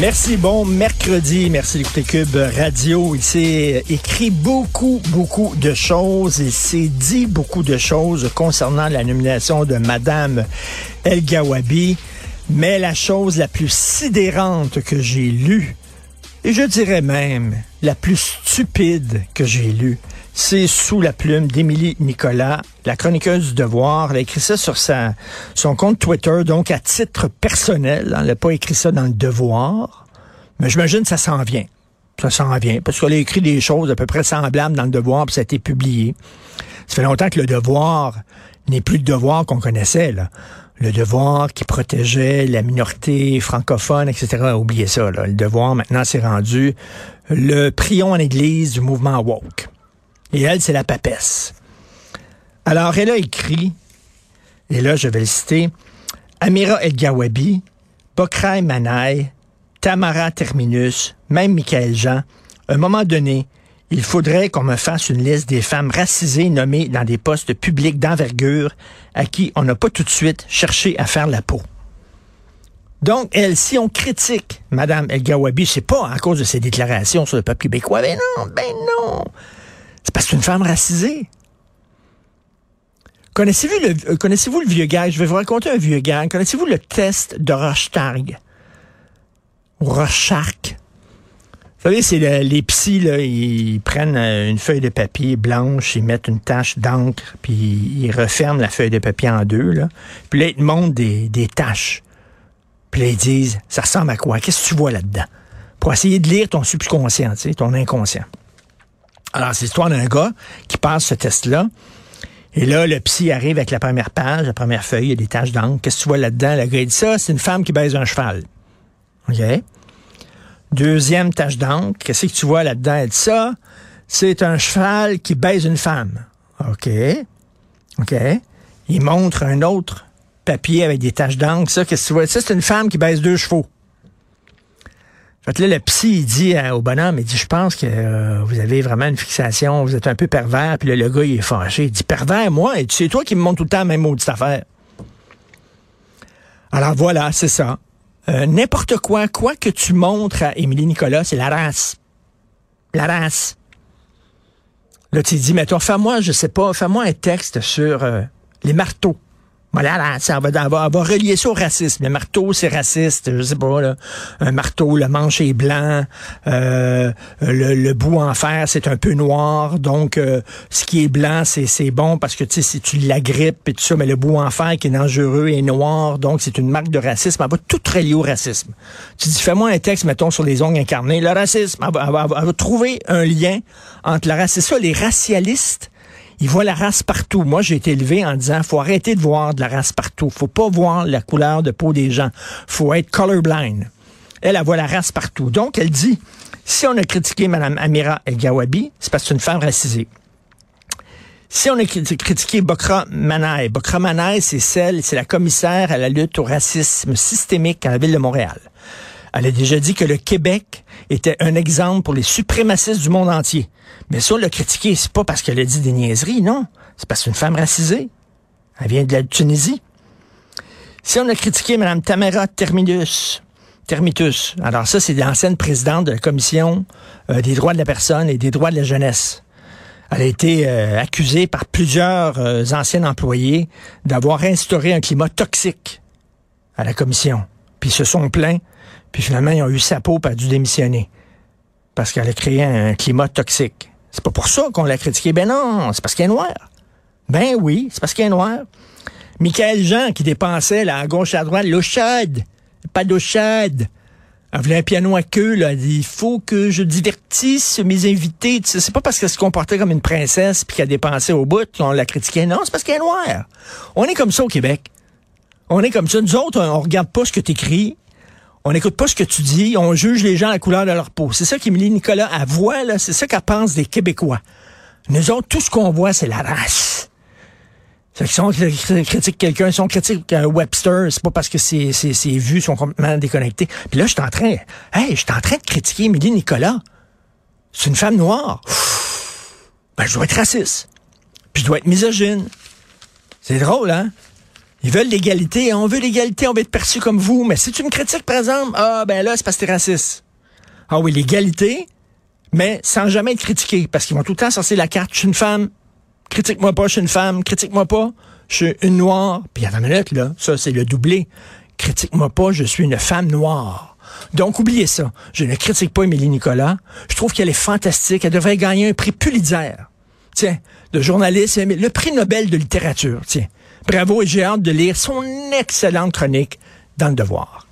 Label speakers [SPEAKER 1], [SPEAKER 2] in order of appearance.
[SPEAKER 1] Merci, bon mercredi. Merci d'écouter Cube Radio. Il s'est écrit beaucoup, beaucoup de choses. Il s'est dit beaucoup de choses concernant la nomination de Madame El Gawabi. Mais la chose la plus sidérante que j'ai lue, et je dirais même la plus stupide que j'ai lue, c'est sous la plume d'Émilie Nicolas, la chroniqueuse du Devoir. Elle a écrit ça sur sa, son compte Twitter, donc à titre personnel. Elle n'a pas écrit ça dans le Devoir. Mais j'imagine que ça s'en vient. Ça s'en vient. Parce qu'elle a écrit des choses à peu près semblables dans le Devoir, puis ça a été publié. Ça fait longtemps que le Devoir n'est plus le Devoir qu'on connaissait. Là. Le Devoir qui protégeait la minorité francophone, etc. Oubliez ça. Là. Le Devoir, maintenant, c'est rendu le prion en église du mouvement woke. Et elle, c'est la papesse. Alors, elle a écrit, et là, je vais le citer, Amira El Gawabi, Bokrai Manaï, Tamara Terminus, même Michael Jean, à un moment donné, il faudrait qu'on me fasse une liste des femmes racisées nommées dans des postes publics d'envergure à qui on n'a pas tout de suite cherché à faire la peau. Donc, elle, si on critique Mme El Gawabi, c'est pas à cause de ses déclarations sur le peuple québécois. Ben non, ben non. C'est parce que une femme racisée. Connaissez-vous le, euh, connaissez-vous le vieux gag? Je vais vous raconter un vieux gag. Connaissez-vous le test de? Ou Rorschach? Vous savez, c'est le- les psys, là, ils prennent euh, une feuille de papier blanche, ils mettent une tache d'encre, puis ils referment la feuille de papier en deux, là. Puis là, ils te montrent des, des taches. Puis là, ils disent, ça ressemble à quoi? Qu'est-ce que tu vois là-dedans? Pour essayer de lire ton subconscient, tu sais, ton inconscient. Alors, c'est l'histoire d'un gars qui passe ce test-là. Et là, le psy arrive avec la première page, la première feuille, il y a des taches d'encre. Qu'est-ce que tu vois là-dedans? Le gars, il dit ça, c'est une femme qui baise un cheval. OK? Deuxième tache d'encre, qu'est-ce que tu vois là-dedans? Ça, c'est un cheval qui baise une femme. OK? OK? Il montre un autre papier avec des taches d'encre. Ça, qu'est-ce que tu vois? Ça, c'est une femme qui baise deux chevaux. Fait que là, le psy, il dit à- au bonhomme, il dit, je pense que euh, vous avez vraiment une fixation, vous êtes un peu pervers. Puis le gars, il est fâché. Il dit, pervers, moi? C'est toi qui me montres tout le temps la même maudite affaire. Alors voilà, c'est ça. Euh, N'importe quoi, quoi que tu montres à Émilie Nicolas, c'est la race. La race. Là, tu dis, mais toi, fais-moi, je sais pas, fais-moi un texte sur euh, les marteaux. Voilà, là, ça va, elle va, va relier ça au racisme. Le marteau, c'est raciste, je sais pas, là. Un marteau, le manche est blanc, euh, le, le bout en fer, c'est un peu noir. Donc, euh, ce qui est blanc, c'est, bon parce que, tu sais, si tu l'agrippes et tout ça, mais le bout en fer qui est dangereux est noir. Donc, c'est une marque de racisme. Elle va tout relier au racisme. Tu dis, fais-moi un texte, mettons, sur les ongles incarnés. Le racisme, elle va, elle va- trouver un lien entre la race. C'est ça, les racialistes, ils voient la race partout. Moi, j'ai été élevé en disant, faut arrêter de voir de la race partout. Faut pas voir la couleur de peau des gens. Faut être colorblind. Elle, elle voit la race partout. Donc, elle dit, si on a critiqué Mme Amira El Gawabi, c'est parce que c'est une femme racisée. Si on a crit- critiqué Bokra Manaï, Bokra Manaï, c'est celle, c'est la commissaire à la lutte au racisme systémique à la ville de Montréal. Elle a déjà dit que le Québec était un exemple pour les suprémacistes du monde entier. Mais ça, on l'a critiqué, c'est pas parce qu'elle a dit des niaiseries, non. C'est parce que c'est une femme racisée. Elle vient de la Tunisie. Si on a critiqué Mme Tamara Terminus, Termitus, alors ça, c'est l'ancienne présidente de la Commission euh, des droits de la personne et des droits de la jeunesse. Elle a été euh, accusée par plusieurs euh, anciens employés d'avoir instauré un climat toxique à la commission. Puis ils se sont plaints, puis finalement, ils ont eu sa peau, elle a dû démissionner. Parce qu'elle a créé un climat toxique. C'est pas pour ça qu'on l'a critiqué. Ben non, c'est parce qu'elle est noire. Ben oui, c'est parce qu'elle est noire. Michael Jean, qui dépensait là, à gauche et à droite, l'eau chaude, pas d'eau chaude. Elle voulait un piano à queue, là. Elle dit, il faut que je divertisse mes invités. C'est pas parce qu'elle se comportait comme une princesse puis qu'elle dépensait au bout qu'on l'a critiquée. Non, c'est parce qu'elle est noire. On est comme ça au Québec. On est comme ça. Nous autres, on, regarde pas ce que tu écris. On n'écoute pas ce que tu dis. On juge les gens à la couleur de leur peau. C'est ça qu'Émilie Nicolas, elle voit, là. C'est ça qu'elle pense des Québécois. Nous autres, tout ce qu'on voit, c'est la race. C'est si on critique quelqu'un, si on critique Webster, c'est pas parce que ses vues sont complètement déconnectées. Puis là, je suis en train, hey, je suis en train de critiquer Émilie Nicolas. C'est une femme noire. Ben, je dois être raciste. Puis je dois être misogyne. C'est drôle, hein? Ils veulent l'égalité. On veut l'égalité, on veut être perçu comme vous. Mais si tu me critiques, par exemple, ah, ben là, c'est parce que t'es raciste. Ah oui, l'égalité, mais sans jamais être critiqué. Parce qu'ils vont tout le temps sortir la carte. Je suis une femme, critique-moi pas, je suis une femme, critique-moi pas, je suis une noire. Puis à la minute, là, ça, c'est le doublé. Critique-moi pas, je suis une femme noire. Donc, oubliez ça. Je ne critique pas Émilie Nicolas. Je trouve qu'elle est fantastique. Elle devrait gagner un prix Pulitzer. Tiens, de journaliste, le prix Nobel de littérature. Tiens. Bravo et j'ai hâte de lire son excellente chronique dans le devoir.